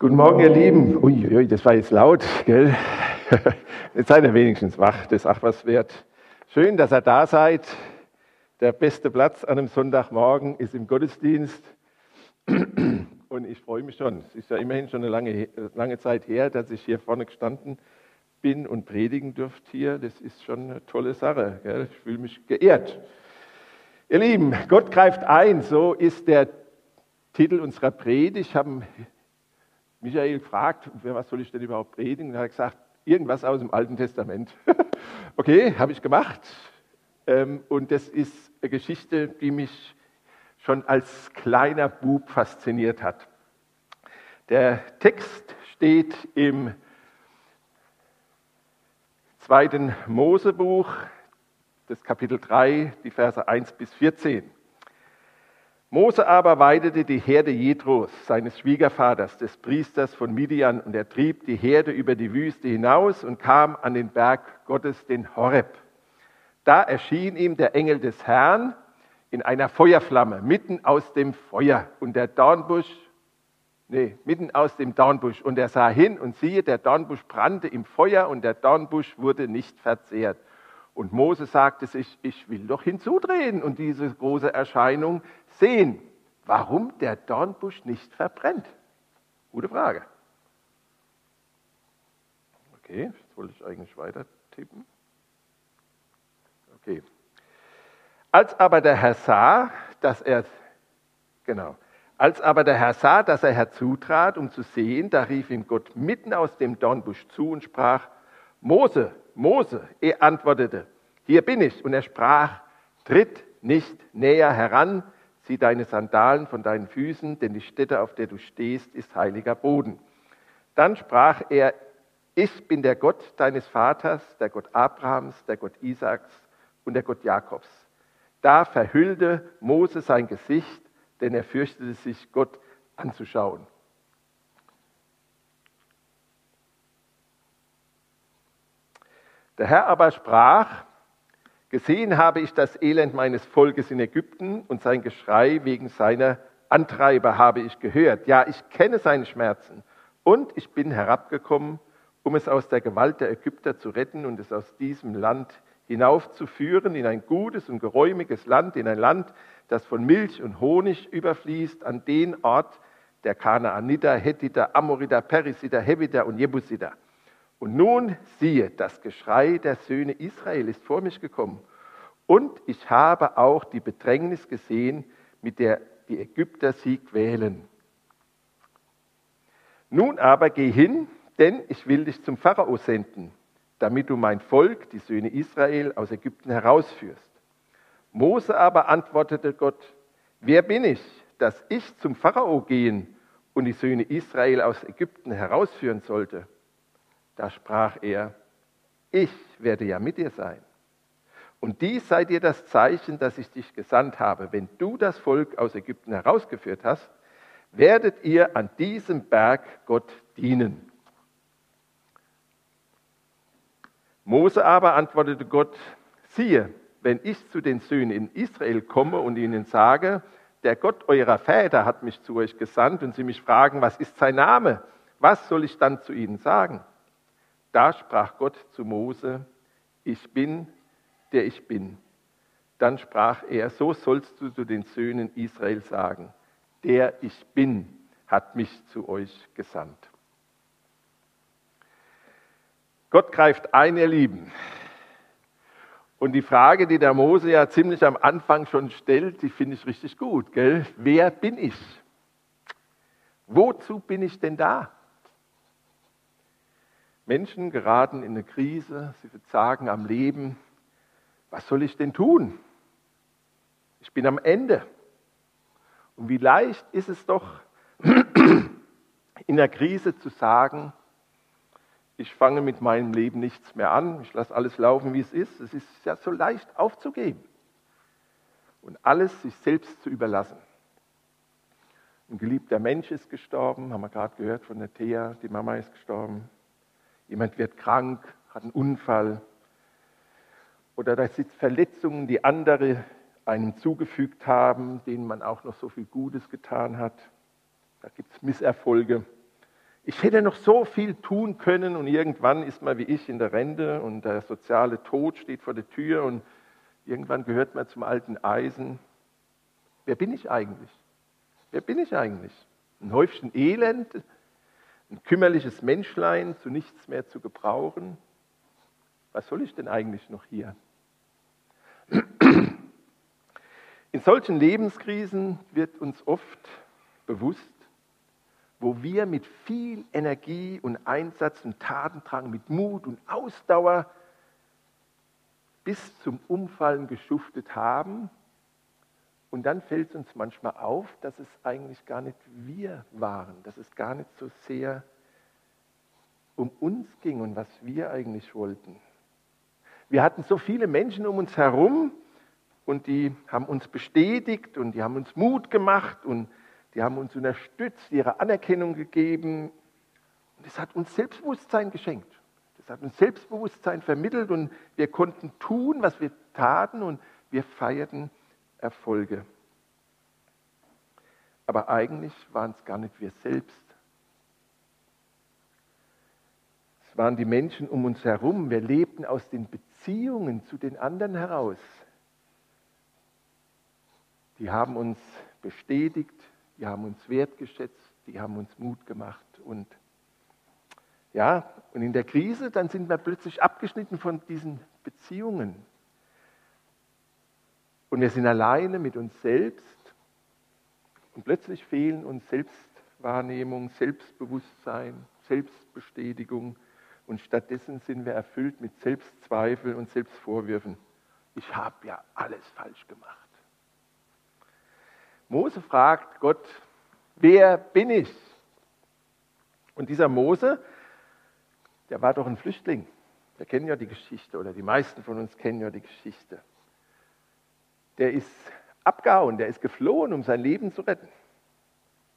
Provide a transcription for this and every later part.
Guten Morgen, ihr Lieben. Uiuiui, das war jetzt laut, gell? Jetzt seid ihr wenigstens wach, das ist auch was wert. Schön, dass ihr da seid. Der beste Platz an einem Sonntagmorgen ist im Gottesdienst. Und ich freue mich schon. Es ist ja immerhin schon eine lange, lange Zeit her, dass ich hier vorne gestanden bin und predigen durfte hier. Das ist schon eine tolle Sache. Gell? Ich fühle mich geehrt. Ihr Lieben, Gott greift ein. So ist der Titel unserer Predigt. Ich habe Michael gefragt, was soll ich denn überhaupt predigen? Und er hat gesagt, irgendwas aus dem Alten Testament. okay, habe ich gemacht. Ähm, und das ist eine Geschichte, die mich schon als kleiner Bub fasziniert hat. Der Text steht im zweiten Mosebuch, das Kapitel 3, die Verse 1 bis 14. Mose aber weidete die Herde Jethros, seines Schwiegervaters, des Priesters von Midian, und er trieb die Herde über die Wüste hinaus und kam an den Berg Gottes, den Horeb. Da erschien ihm der Engel des Herrn in einer Feuerflamme, mitten aus dem Feuer. Und der Dornbusch, nee, mitten aus dem Dornbusch. Und er sah hin und siehe, der Dornbusch brannte im Feuer und der Dornbusch wurde nicht verzehrt. Und Mose sagte sich, ich will doch hinzudrehen und diese große Erscheinung sehen, warum der Dornbusch nicht verbrennt. Gute Frage. Okay, jetzt wollte ich eigentlich weiter tippen. Okay. Als aber der Herr sah, dass er, genau, als aber der Herr sah, dass er herzutrat, um zu sehen, da rief ihm Gott mitten aus dem Dornbusch zu und sprach, Mose, Mose, er antwortete, hier bin ich. Und er sprach, tritt nicht näher heran, zieh deine Sandalen von deinen Füßen, denn die Stätte, auf der du stehst, ist heiliger Boden. Dann sprach er, ich bin der Gott deines Vaters, der Gott Abrahams, der Gott Isaaks und der Gott Jakobs. Da verhüllte Mose sein Gesicht, denn er fürchtete sich, Gott anzuschauen. Der Herr aber sprach, gesehen habe ich das Elend meines Volkes in Ägypten und sein Geschrei wegen seiner Antreiber habe ich gehört. Ja, ich kenne seine Schmerzen und ich bin herabgekommen, um es aus der Gewalt der Ägypter zu retten und es aus diesem Land hinaufzuführen in ein gutes und geräumiges Land, in ein Land, das von Milch und Honig überfließt, an den Ort der Kanaaniter, Hethiter, Amoriter, Perisiter, Heviter und Jebusiter. Und nun siehe, das Geschrei der Söhne Israel ist vor mich gekommen. Und ich habe auch die Bedrängnis gesehen, mit der die Ägypter sie quälen. Nun aber geh hin, denn ich will dich zum Pharao senden, damit du mein Volk, die Söhne Israel, aus Ägypten herausführst. Mose aber antwortete Gott, wer bin ich, dass ich zum Pharao gehen und die Söhne Israel aus Ägypten herausführen sollte? Da sprach er, ich werde ja mit dir sein. Und dies sei dir das Zeichen, dass ich dich gesandt habe. Wenn du das Volk aus Ägypten herausgeführt hast, werdet ihr an diesem Berg Gott dienen. Mose aber antwortete Gott, siehe, wenn ich zu den Söhnen in Israel komme und ihnen sage, der Gott eurer Väter hat mich zu euch gesandt und sie mich fragen, was ist sein Name? Was soll ich dann zu ihnen sagen? Da sprach Gott zu Mose, ich bin, der ich bin. Dann sprach er, so sollst du zu den Söhnen Israel sagen, der ich bin hat mich zu euch gesandt. Gott greift ein, ihr Lieben. Und die Frage, die der Mose ja ziemlich am Anfang schon stellt, die finde ich richtig gut. Gell? Wer bin ich? Wozu bin ich denn da? Menschen geraten in eine Krise, sie verzagen am Leben. Was soll ich denn tun? Ich bin am Ende. Und wie leicht ist es doch, in der Krise zu sagen, ich fange mit meinem Leben nichts mehr an, ich lasse alles laufen, wie es ist. Es ist ja so leicht aufzugeben und alles sich selbst zu überlassen. Ein geliebter Mensch ist gestorben, haben wir gerade gehört von der Thea, die Mama ist gestorben. Jemand wird krank, hat einen Unfall. Oder das sind Verletzungen, die andere einem zugefügt haben, denen man auch noch so viel Gutes getan hat. Da gibt es Misserfolge. Ich hätte noch so viel tun können und irgendwann ist man wie ich in der Rente und der soziale Tod steht vor der Tür und irgendwann gehört man zum alten Eisen. Wer bin ich eigentlich? Wer bin ich eigentlich? Ein Häufchen Elend, ein kümmerliches Menschlein, zu nichts mehr zu gebrauchen. Was soll ich denn eigentlich noch hier? In solchen Lebenskrisen wird uns oft bewusst, wo wir mit viel Energie und Einsatz und Tatendrang, mit Mut und Ausdauer bis zum Umfallen geschuftet haben. Und dann fällt es uns manchmal auf, dass es eigentlich gar nicht wir waren, dass es gar nicht so sehr um uns ging und was wir eigentlich wollten. Wir hatten so viele Menschen um uns herum und die haben uns bestätigt und die haben uns Mut gemacht und die haben uns unterstützt, ihre Anerkennung gegeben. Und es hat uns Selbstbewusstsein geschenkt. Das hat uns Selbstbewusstsein vermittelt und wir konnten tun, was wir taten und wir feierten Erfolge. Aber eigentlich waren es gar nicht wir selbst. Es waren die Menschen um uns herum. Wir lebten aus den Beziehungen zu den anderen heraus. Die haben uns bestätigt, die haben uns wertgeschätzt, die haben uns Mut gemacht. Und ja, und in der Krise, dann sind wir plötzlich abgeschnitten von diesen Beziehungen. Und wir sind alleine mit uns selbst. Und plötzlich fehlen uns Selbstwahrnehmung, Selbstbewusstsein, Selbstbestätigung. Und stattdessen sind wir erfüllt mit Selbstzweifel und Selbstvorwürfen. Ich habe ja alles falsch gemacht. Mose fragt Gott, wer bin ich? Und dieser Mose, der war doch ein Flüchtling. Wir kennen ja die Geschichte oder die meisten von uns kennen ja die Geschichte. Der ist abgehauen, der ist geflohen, um sein Leben zu retten.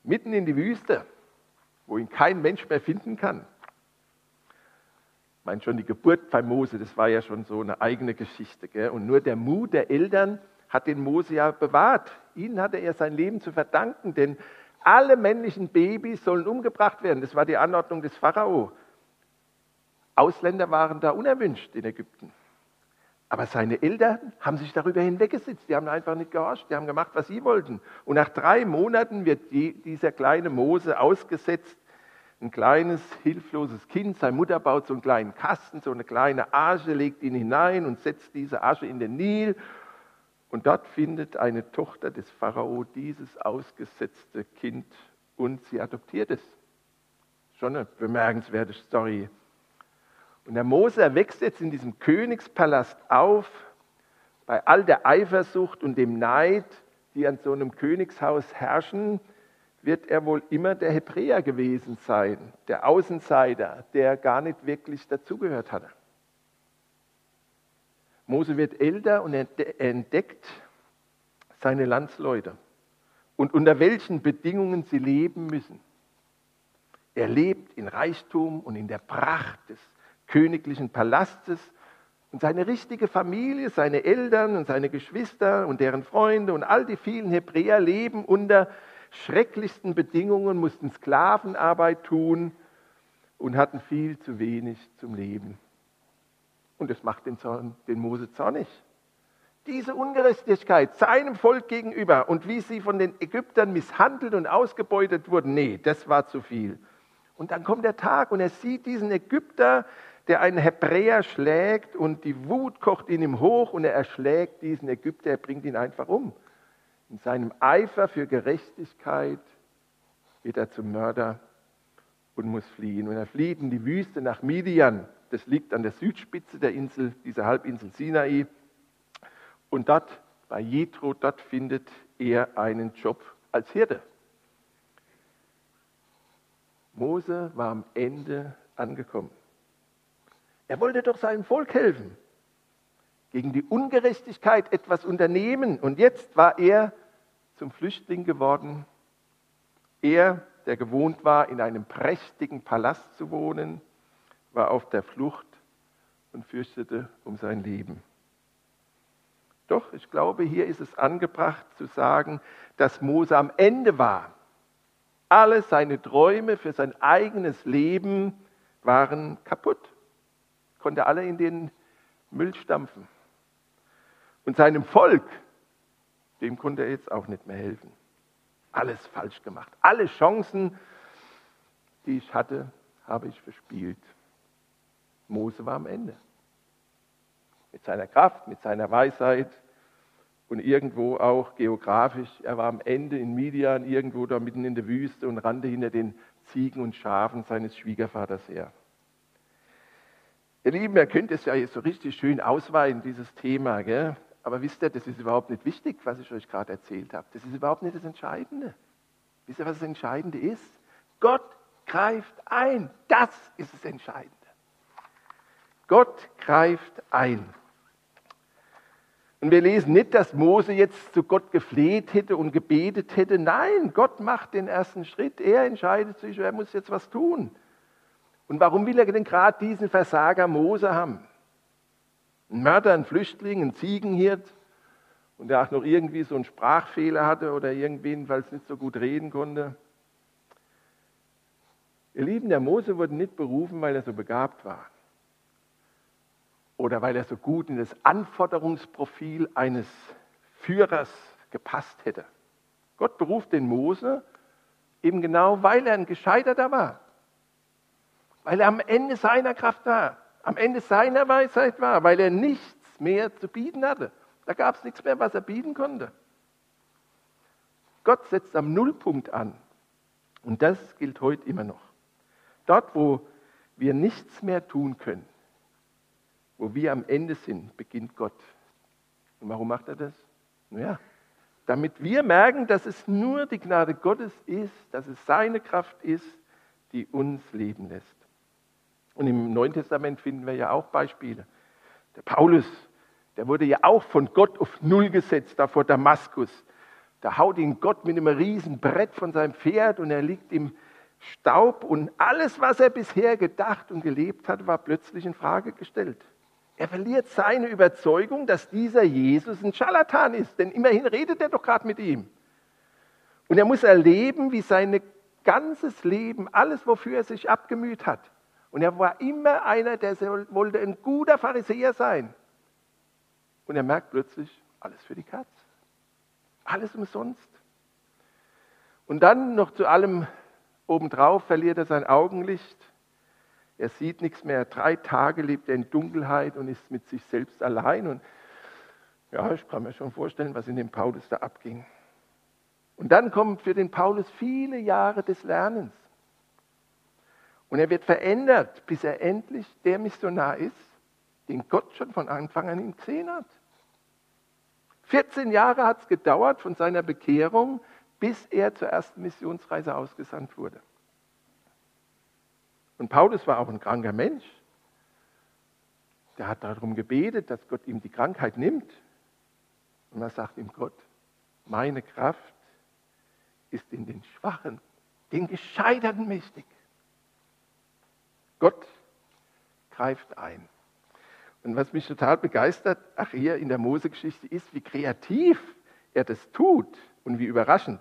Mitten in die Wüste, wo ihn kein Mensch mehr finden kann. Ich meine schon, die Geburt bei Mose, das war ja schon so eine eigene Geschichte. Gell? Und nur der Mut der Eltern hat den Mose ja bewahrt. Ihnen hatte er sein Leben zu verdanken, denn alle männlichen Babys sollen umgebracht werden. Das war die Anordnung des Pharao. Ausländer waren da unerwünscht in Ägypten. Aber seine Eltern haben sich darüber hinweggesetzt. Die haben einfach nicht gehorcht. Die haben gemacht, was sie wollten. Und nach drei Monaten wird die, dieser kleine Mose ausgesetzt. Ein kleines, hilfloses Kind. Seine Mutter baut so einen kleinen Kasten, so eine kleine Asche, legt ihn hinein und setzt diese Asche in den Nil. Und dort findet eine Tochter des Pharao dieses ausgesetzte Kind und sie adoptiert es. Schon eine bemerkenswerte Story. Und der Mose wächst jetzt in diesem Königspalast auf, bei all der Eifersucht und dem Neid, die an so einem Königshaus herrschen, wird er wohl immer der Hebräer gewesen sein, der Außenseiter, der gar nicht wirklich dazugehört hatte. Mose wird älter und er entdeckt seine Landsleute und unter welchen Bedingungen sie leben müssen. Er lebt in Reichtum und in der Pracht des königlichen Palastes und seine richtige Familie, seine Eltern und seine Geschwister und deren Freunde und all die vielen Hebräer leben unter schrecklichsten Bedingungen, mussten Sklavenarbeit tun und hatten viel zu wenig zum Leben. Und das macht den, Zorn, den Mose zornig. Diese Ungerechtigkeit seinem Volk gegenüber und wie sie von den Ägyptern misshandelt und ausgebeutet wurden, nee, das war zu viel. Und dann kommt der Tag und er sieht diesen Ägypter, der einen Hebräer schlägt und die Wut kocht in ihm hoch und er erschlägt diesen Ägypter, er bringt ihn einfach um. In seinem Eifer für Gerechtigkeit wird er zum Mörder und muss fliehen. Und er flieht in die Wüste nach Midian. Das liegt an der Südspitze der Insel, dieser Halbinsel Sinai. Und dort, bei Jethro, dort findet er einen Job als Hirte. Mose war am Ende angekommen. Er wollte doch seinem Volk helfen, gegen die Ungerechtigkeit etwas unternehmen. Und jetzt war er zum Flüchtling geworden. Er, der gewohnt war, in einem prächtigen Palast zu wohnen, war auf der Flucht und fürchtete um sein Leben. Doch, ich glaube, hier ist es angebracht zu sagen, dass Mose am Ende war. Alle seine Träume für sein eigenes Leben waren kaputt. Konnte alle in den Müll stampfen. Und seinem Volk, dem konnte er jetzt auch nicht mehr helfen. Alles falsch gemacht. Alle Chancen, die ich hatte, habe ich verspielt. Mose war am Ende. Mit seiner Kraft, mit seiner Weisheit und irgendwo auch geografisch. Er war am Ende in Midian, irgendwo da mitten in der Wüste und rannte hinter den Ziegen und Schafen seines Schwiegervaters her. Ihr Lieben, ihr könnt es ja jetzt so richtig schön ausweiten, dieses Thema. Gell? Aber wisst ihr, das ist überhaupt nicht wichtig, was ich euch gerade erzählt habe. Das ist überhaupt nicht das Entscheidende. Wisst ihr, was das Entscheidende ist? Gott greift ein. Das ist das Entscheidende. Gott greift ein. Und wir lesen nicht, dass Mose jetzt zu Gott gefleht hätte und gebetet hätte. Nein, Gott macht den ersten Schritt. Er entscheidet sich, er muss jetzt was tun. Und warum will er denn gerade diesen Versager Mose haben? Ein Mörder, ein Flüchtling, ein Ziegenhirt und der auch noch irgendwie so einen Sprachfehler hatte oder irgendwie jedenfalls nicht so gut reden konnte. Ihr Lieben, der Mose wurde nicht berufen, weil er so begabt war oder weil er so gut in das Anforderungsprofil eines Führers gepasst hätte. Gott beruft den Mose eben genau, weil er ein Gescheiterter war, weil er am Ende seiner Kraft war am Ende seiner Weisheit war, weil er nichts mehr zu bieten hatte. Da gab es nichts mehr, was er bieten konnte. Gott setzt am Nullpunkt an. Und das gilt heute immer noch. Dort, wo wir nichts mehr tun können, wo wir am Ende sind, beginnt Gott. Und warum macht er das? Naja, damit wir merken, dass es nur die Gnade Gottes ist, dass es seine Kraft ist, die uns leben lässt. Und im Neuen Testament finden wir ja auch Beispiele. Der Paulus, der wurde ja auch von Gott auf Null gesetzt, da vor Damaskus. Da haut ihn Gott mit einem riesen Brett von seinem Pferd und er liegt im Staub und alles, was er bisher gedacht und gelebt hat, war plötzlich in Frage gestellt. Er verliert seine Überzeugung, dass dieser Jesus ein Scharlatan ist, denn immerhin redet er doch gerade mit ihm. Und er muss erleben, wie sein ganzes Leben, alles, wofür er sich abgemüht hat, und er war immer einer, der wollte ein guter Pharisäer sein. Und er merkt plötzlich, alles für die Katz. Alles umsonst. Und dann noch zu allem obendrauf verliert er sein Augenlicht. Er sieht nichts mehr. Drei Tage lebt er in Dunkelheit und ist mit sich selbst allein. Und ja, ich kann mir schon vorstellen, was in dem Paulus da abging. Und dann kommen für den Paulus viele Jahre des Lernens. Und er wird verändert, bis er endlich der Missionar ist, den Gott schon von Anfang an ihn gesehen hat. 14 Jahre hat es gedauert von seiner Bekehrung, bis er zur ersten Missionsreise ausgesandt wurde. Und Paulus war auch ein kranker Mensch. Der hat darum gebetet, dass Gott ihm die Krankheit nimmt. Und was sagt ihm Gott? Meine Kraft ist in den Schwachen, den Gescheiterten mächtig. Gott greift ein. Und was mich total begeistert, ach hier in der Mose-Geschichte ist, wie kreativ er das tut und wie überraschend.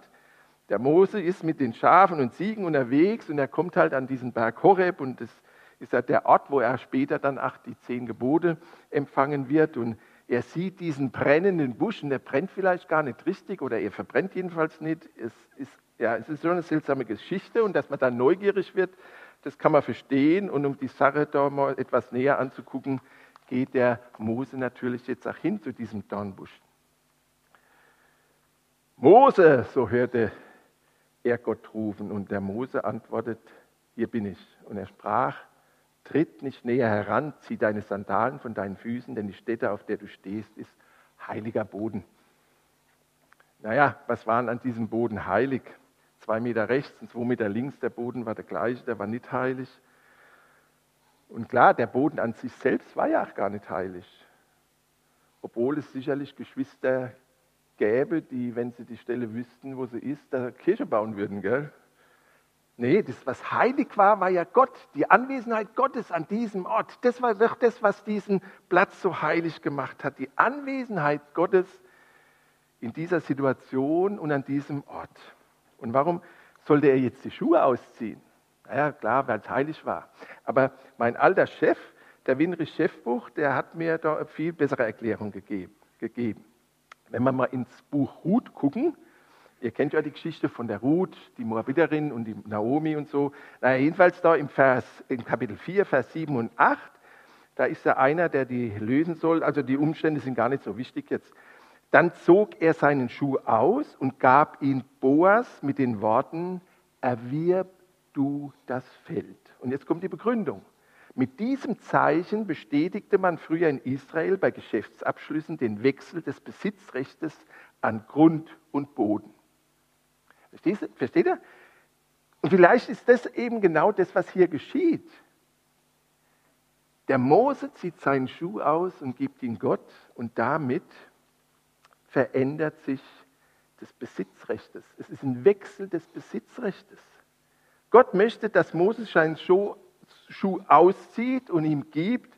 Der Mose ist mit den Schafen und Ziegen unterwegs und er kommt halt an diesen Berg Horeb und das ist halt der Ort, wo er später dann ach, die zehn Gebote empfangen wird und er sieht diesen brennenden Busch und der brennt vielleicht gar nicht richtig oder er verbrennt jedenfalls nicht. Es ist, ja, es ist so eine seltsame Geschichte und dass man dann neugierig wird, das kann man verstehen. Und um die Sache da mal etwas näher anzugucken, geht der Mose natürlich jetzt auch hin zu diesem Dornbusch. Mose, so hörte er Gott rufen. Und der Mose antwortet, hier bin ich. Und er sprach, tritt nicht näher heran, zieh deine Sandalen von deinen Füßen, denn die Stätte, auf der du stehst, ist heiliger Boden. Naja, was waren an diesem Boden heilig? Zwei Meter rechts und zwei Meter links, der Boden war der gleiche, der war nicht heilig. Und klar, der Boden an sich selbst war ja auch gar nicht heilig. Obwohl es sicherlich Geschwister gäbe, die, wenn sie die Stelle wüssten, wo sie ist, da Kirche bauen würden. Gell? Nee, das, was heilig war, war ja Gott, die Anwesenheit Gottes an diesem Ort. Das war doch das, was diesen Platz so heilig gemacht hat. Die Anwesenheit Gottes in dieser Situation und an diesem Ort. Und warum sollte er jetzt die Schuhe ausziehen? Naja, klar, weil es heilig war. Aber mein alter Chef, der Winrich Chefbuch, der hat mir da eine viel bessere Erklärung gegeben. Wenn wir mal ins Buch Ruth gucken, ihr kennt ja die Geschichte von der Ruth, die Moabiterin und die Naomi und so. Naja, jedenfalls da im, Vers, im Kapitel 4, Vers 7 und 8, da ist da einer, der die lösen soll. Also die Umstände sind gar nicht so wichtig jetzt. Dann zog er seinen Schuh aus und gab ihn Boas mit den Worten, erwirb du das Feld. Und jetzt kommt die Begründung. Mit diesem Zeichen bestätigte man früher in Israel bei Geschäftsabschlüssen den Wechsel des Besitzrechtes an Grund und Boden. Versteht ihr? Und vielleicht ist das eben genau das, was hier geschieht. Der Mose zieht seinen Schuh aus und gibt ihn Gott und damit verändert sich des Besitzrechtes. Es ist ein Wechsel des Besitzrechtes. Gott möchte, dass Moses seinen Schuh, auszieht und ihm gibt.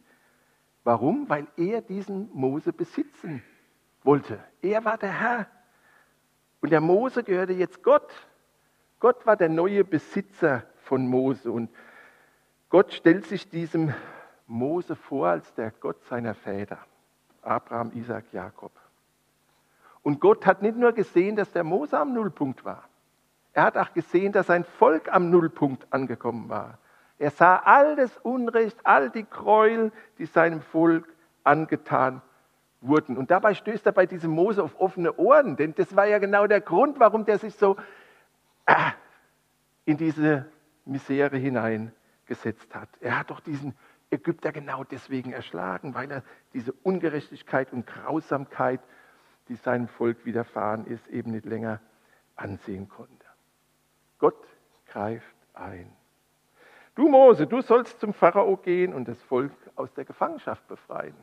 Warum? Weil er diesen Mose besitzen wollte. Er war der Herr. Und der Mose gehörte jetzt Gott. Gott war der neue Besitzer von Mose. Und Gott stellt sich diesem Mose vor als der Gott seiner Väter. Abraham, Isaac, Jakob. Und Gott hat nicht nur gesehen, dass der Mose am Nullpunkt war. Er hat auch gesehen, dass sein Volk am Nullpunkt angekommen war. Er sah all das Unrecht, all die Gräuel, die seinem Volk angetan wurden. Und dabei stößt er bei diesem Mose auf offene Ohren, denn das war ja genau der Grund, warum der sich so ah, in diese Misere hineingesetzt hat. Er hat doch diesen Ägypter genau deswegen erschlagen, weil er diese Ungerechtigkeit und Grausamkeit die seinem Volk widerfahren ist, eben nicht länger ansehen konnte. Gott greift ein. Du Mose, du sollst zum Pharao gehen und das Volk aus der Gefangenschaft befreien.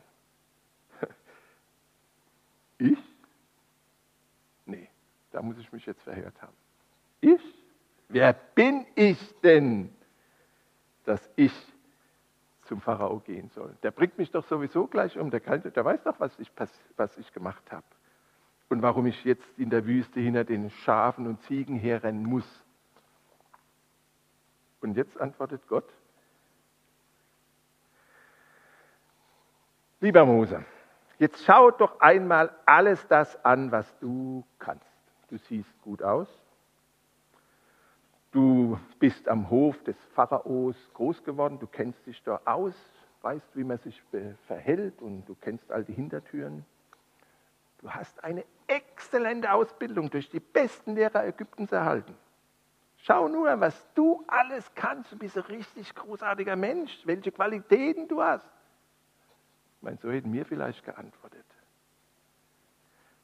Ich? Nee, da muss ich mich jetzt verhört haben. Ich? Wer bin ich denn, dass ich zum Pharao gehen soll? Der bringt mich doch sowieso gleich um. Der, kann, der weiß doch, was ich, was ich gemacht habe und warum ich jetzt in der Wüste hinter den Schafen und Ziegen herrennen muss. Und jetzt antwortet Gott, lieber Mose, jetzt schau doch einmal alles das an, was du kannst. Du siehst gut aus, du bist am Hof des Pharaos groß geworden, du kennst dich da aus, weißt, wie man sich verhält und du kennst all die Hintertüren. Du hast eine exzellente Ausbildung durch die besten Lehrer Ägyptens erhalten. Schau nur, was du alles kannst. Du bist ein richtig großartiger Mensch, welche Qualitäten du hast. Ich meine, so hätten mir vielleicht geantwortet.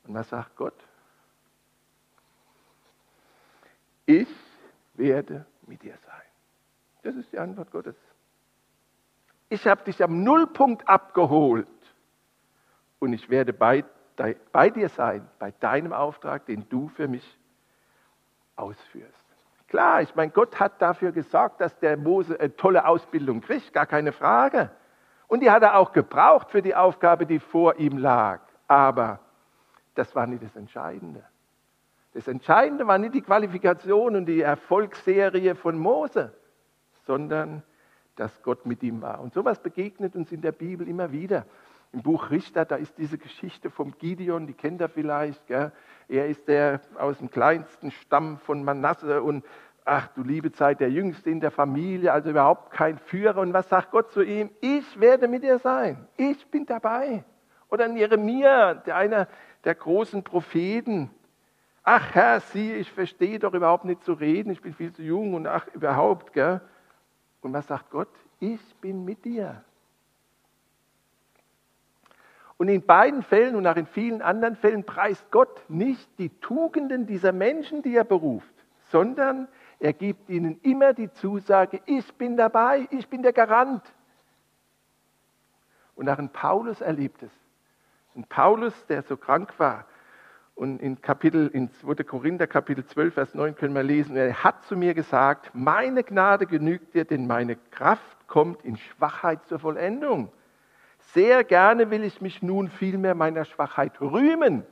Und was sagt Gott? Ich werde mit dir sein. Das ist die Antwort Gottes. Ich habe dich am Nullpunkt abgeholt und ich werde bei bei dir sein, bei deinem Auftrag, den du für mich ausführst. Klar, ich meine, Gott hat dafür gesorgt, dass der Mose eine tolle Ausbildung kriegt, gar keine Frage. Und die hat er auch gebraucht für die Aufgabe, die vor ihm lag. Aber das war nicht das Entscheidende. Das Entscheidende war nicht die Qualifikation und die Erfolgsserie von Mose, sondern dass Gott mit ihm war. Und sowas begegnet uns in der Bibel immer wieder. Im Buch Richter, da ist diese Geschichte vom Gideon, die kennt ihr vielleicht. Gell? Er ist der aus dem kleinsten Stamm von Manasse und ach du liebe Zeit, der Jüngste in der Familie, also überhaupt kein Führer. Und was sagt Gott zu ihm? Ich werde mit dir sein. Ich bin dabei. Oder Jeremia, der einer der großen Propheten. Ach Herr, sieh, ich verstehe doch überhaupt nicht zu reden, ich bin viel zu jung und ach überhaupt. Gell? Und was sagt Gott? Ich bin mit dir. Und in beiden Fällen und auch in vielen anderen Fällen preist Gott nicht die Tugenden dieser Menschen, die er beruft, sondern er gibt ihnen immer die Zusage, ich bin dabei, ich bin der Garant. Und auch in Paulus erlebt es. In Paulus, der so krank war, und in Kapitel, in 2. Korinther Kapitel 12, Vers 9 können wir lesen, er hat zu mir gesagt, meine Gnade genügt dir, denn meine Kraft kommt in Schwachheit zur Vollendung. Sehr gerne will ich mich nun vielmehr meiner Schwachheit rühmen,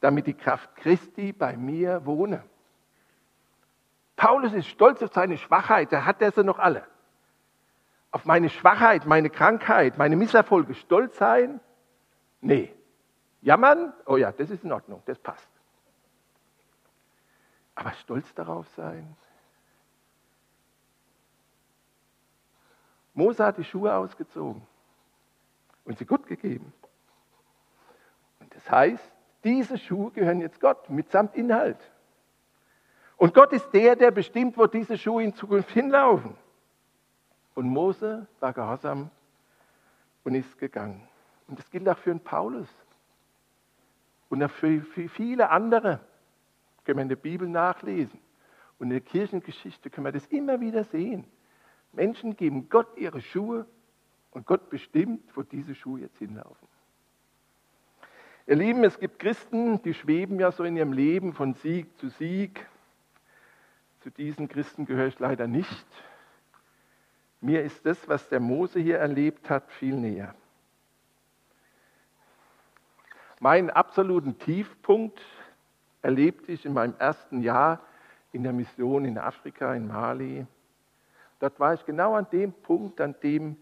damit die Kraft Christi bei mir wohne. Paulus ist stolz auf seine Schwachheit, da hat er sie noch alle. Auf meine Schwachheit, meine Krankheit, meine Misserfolge stolz sein? Nee. Jammern? Oh ja, das ist in Ordnung, das passt. Aber stolz darauf sein? Mose hat die Schuhe ausgezogen und sie Gott gegeben. Und das heißt, diese Schuhe gehören jetzt Gott mitsamt Inhalt. Und Gott ist der, der bestimmt, wo diese Schuhe in Zukunft hinlaufen. Und Mose war gehorsam und ist gegangen. Und das gilt auch für den Paulus und auch für, für viele andere. Können wir in der Bibel nachlesen. Und in der Kirchengeschichte können wir das immer wieder sehen. Menschen geben Gott ihre Schuhe und Gott bestimmt, wo diese Schuhe jetzt hinlaufen. Ihr Lieben, es gibt Christen, die schweben ja so in ihrem Leben von Sieg zu Sieg. Zu diesen Christen gehöre ich leider nicht. Mir ist das, was der Mose hier erlebt hat, viel näher. Meinen absoluten Tiefpunkt erlebte ich in meinem ersten Jahr in der Mission in Afrika, in Mali. Dort war ich genau an dem Punkt, an dem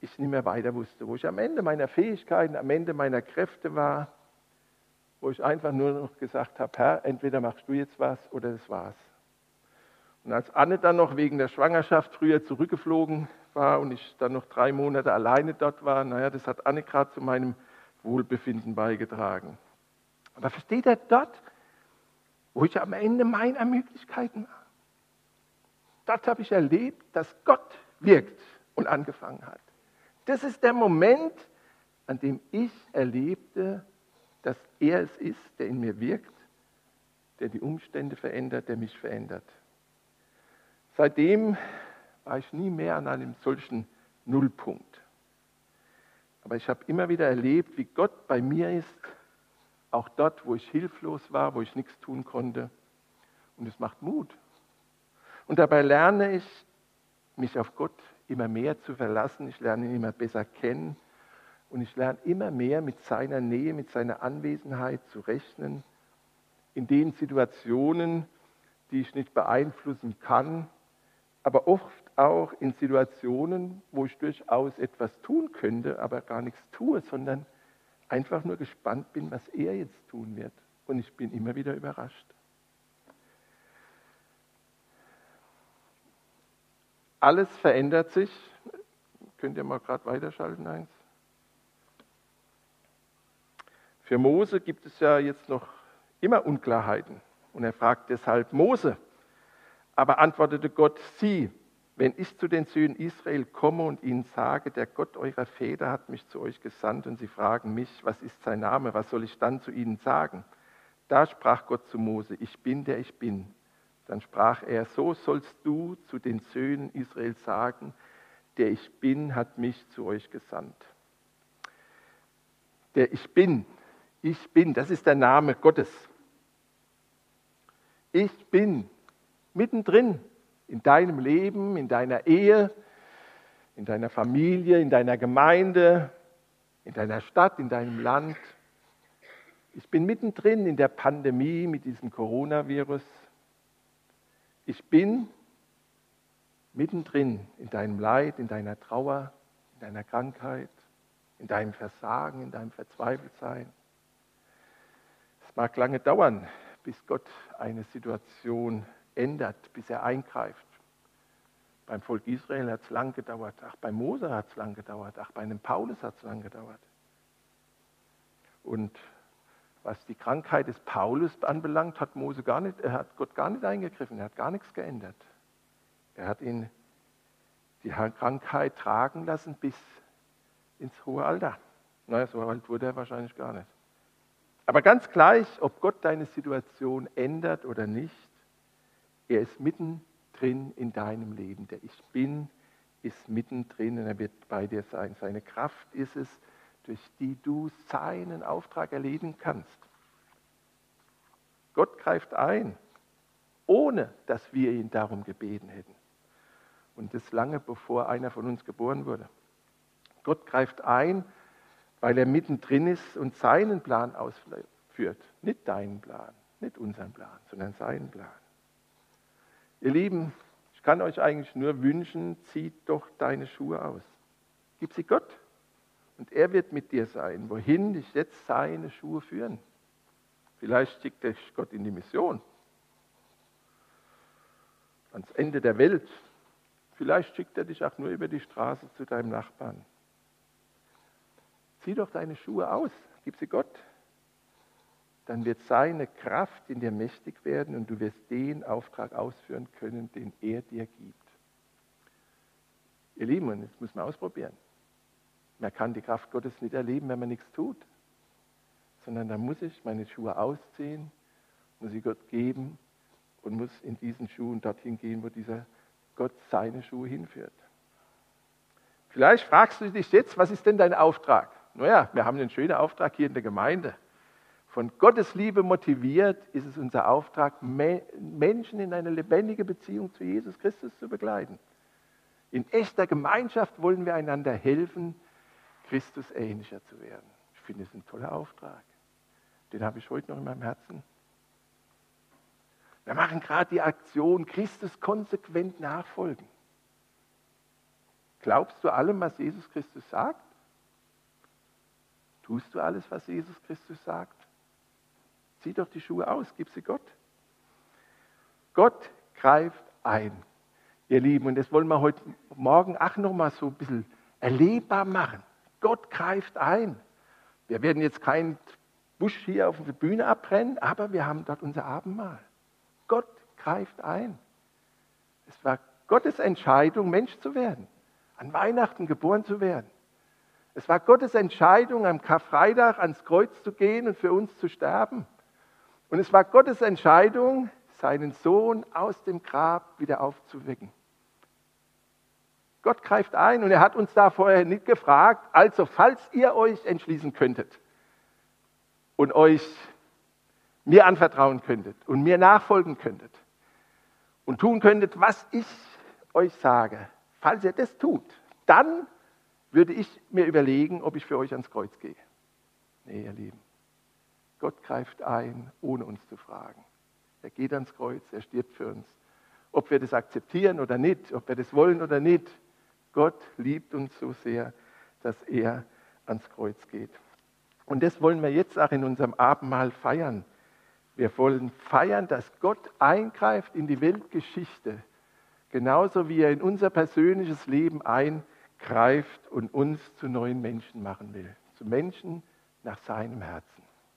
ich nicht mehr weiter wusste, wo ich am Ende meiner Fähigkeiten, am Ende meiner Kräfte war, wo ich einfach nur noch gesagt habe, Herr, entweder machst du jetzt was oder das war's. Und als Anne dann noch wegen der Schwangerschaft früher zurückgeflogen war und ich dann noch drei Monate alleine dort war, naja, das hat Anne gerade zu meinem Wohlbefinden beigetragen. Aber versteht er dort, wo ich am Ende meiner Möglichkeiten war? Dort habe ich erlebt, dass Gott wirkt und angefangen hat. Das ist der Moment, an dem ich erlebte, dass er es ist, der in mir wirkt, der die Umstände verändert, der mich verändert. Seitdem war ich nie mehr an einem solchen Nullpunkt. Aber ich habe immer wieder erlebt, wie Gott bei mir ist, auch dort, wo ich hilflos war, wo ich nichts tun konnte. Und es macht Mut. Und dabei lerne ich, mich auf Gott immer mehr zu verlassen. Ich lerne ihn immer besser kennen. Und ich lerne immer mehr mit seiner Nähe, mit seiner Anwesenheit zu rechnen. In den Situationen, die ich nicht beeinflussen kann, aber oft auch in Situationen, wo ich durchaus etwas tun könnte, aber gar nichts tue, sondern einfach nur gespannt bin, was er jetzt tun wird. Und ich bin immer wieder überrascht. Alles verändert sich. Könnt ihr mal gerade weiterschalten, eins? Für Mose gibt es ja jetzt noch immer Unklarheiten. Und er fragt deshalb Mose. Aber antwortete Gott, sieh, wenn ich zu den Söhnen Israel komme und ihnen sage, der Gott eurer Väter hat mich zu euch gesandt und sie fragen mich, was ist sein Name, was soll ich dann zu ihnen sagen? Da sprach Gott zu Mose, ich bin der ich bin. Dann sprach er, so sollst du zu den Söhnen Israel sagen, der ich bin hat mich zu euch gesandt. Der ich bin, ich bin, das ist der Name Gottes. Ich bin mittendrin in deinem Leben, in deiner Ehe, in deiner Familie, in deiner Gemeinde, in deiner Stadt, in deinem Land. Ich bin mittendrin in der Pandemie mit diesem Coronavirus. Ich bin mittendrin in deinem Leid, in deiner Trauer, in deiner Krankheit, in deinem Versagen, in deinem Verzweifeltsein. Es mag lange dauern, bis Gott eine Situation ändert, bis er eingreift. Beim Volk Israel hat es lang gedauert, ach, bei Mose hat es lang gedauert, ach, bei einem Paulus hat es lang gedauert. Und was die Krankheit des Paulus anbelangt, hat Mose gar nicht, hat Gott gar nicht eingegriffen, er hat gar nichts geändert. Er hat ihn die Krankheit tragen lassen bis ins hohe Alter. Naja, so alt wurde er wahrscheinlich gar nicht. Aber ganz gleich, ob Gott deine Situation ändert oder nicht, er ist mittendrin in deinem Leben. Der Ich Bin ist mittendrin und er wird bei dir sein. Seine Kraft ist es, durch die du seinen Auftrag erledigen kannst. Gott greift ein, ohne dass wir ihn darum gebeten hätten. Und das lange bevor einer von uns geboren wurde. Gott greift ein, weil er mittendrin ist und seinen Plan ausführt. Nicht deinen Plan, nicht unseren Plan, sondern seinen Plan. Ihr Lieben, ich kann euch eigentlich nur wünschen, zieht doch deine Schuhe aus. Gib sie Gott. Und er wird mit dir sein, wohin dich jetzt seine Schuhe führen. Vielleicht schickt dich Gott in die Mission. Ans Ende der Welt. Vielleicht schickt er dich auch nur über die Straße zu deinem Nachbarn. Zieh doch deine Schuhe aus, gib sie Gott. Dann wird seine Kraft in dir mächtig werden und du wirst den Auftrag ausführen können, den er dir gibt. Ihr Lieben, und das muss man ausprobieren. Man kann die Kraft Gottes nicht erleben, wenn man nichts tut, sondern da muss ich meine Schuhe ausziehen, muss sie Gott geben und muss in diesen Schuhen dorthin gehen, wo dieser Gott seine Schuhe hinführt. Vielleicht fragst du dich jetzt, was ist denn dein Auftrag? Naja, wir haben einen schönen Auftrag hier in der Gemeinde. Von Gottes Liebe motiviert ist es unser Auftrag, Menschen in eine lebendige Beziehung zu Jesus Christus zu begleiten. In echter Gemeinschaft wollen wir einander helfen, Christus ähnlicher zu werden. Ich finde es ein toller Auftrag. Den habe ich heute noch in meinem Herzen. Wir machen gerade die Aktion Christus konsequent nachfolgen. Glaubst du allem, was Jesus Christus sagt? Tust du alles, was Jesus Christus sagt? Zieh doch die Schuhe aus, gib sie Gott. Gott greift ein, ihr Lieben. Und das wollen wir heute Morgen auch noch mal so ein bisschen erlebbar machen. Gott greift ein. Wir werden jetzt keinen Busch hier auf der Bühne abbrennen, aber wir haben dort unser Abendmahl. Gott greift ein. Es war Gottes Entscheidung, Mensch zu werden, an Weihnachten geboren zu werden. Es war Gottes Entscheidung, am Karfreitag ans Kreuz zu gehen und für uns zu sterben. Und es war Gottes Entscheidung, seinen Sohn aus dem Grab wieder aufzuwecken. Gott greift ein und er hat uns da vorher nicht gefragt. Also, falls ihr euch entschließen könntet und euch mir anvertrauen könntet und mir nachfolgen könntet und tun könntet, was ich euch sage, falls ihr das tut, dann würde ich mir überlegen, ob ich für euch ans Kreuz gehe. Nee, ihr Lieben. Gott greift ein, ohne uns zu fragen. Er geht ans Kreuz, er stirbt für uns. Ob wir das akzeptieren oder nicht, ob wir das wollen oder nicht, Gott liebt uns so sehr, dass er ans Kreuz geht. Und das wollen wir jetzt auch in unserem Abendmahl feiern. Wir wollen feiern, dass Gott eingreift in die Weltgeschichte, genauso wie er in unser persönliches Leben eingreift und uns zu neuen Menschen machen will. Zu Menschen nach seinem Herzen.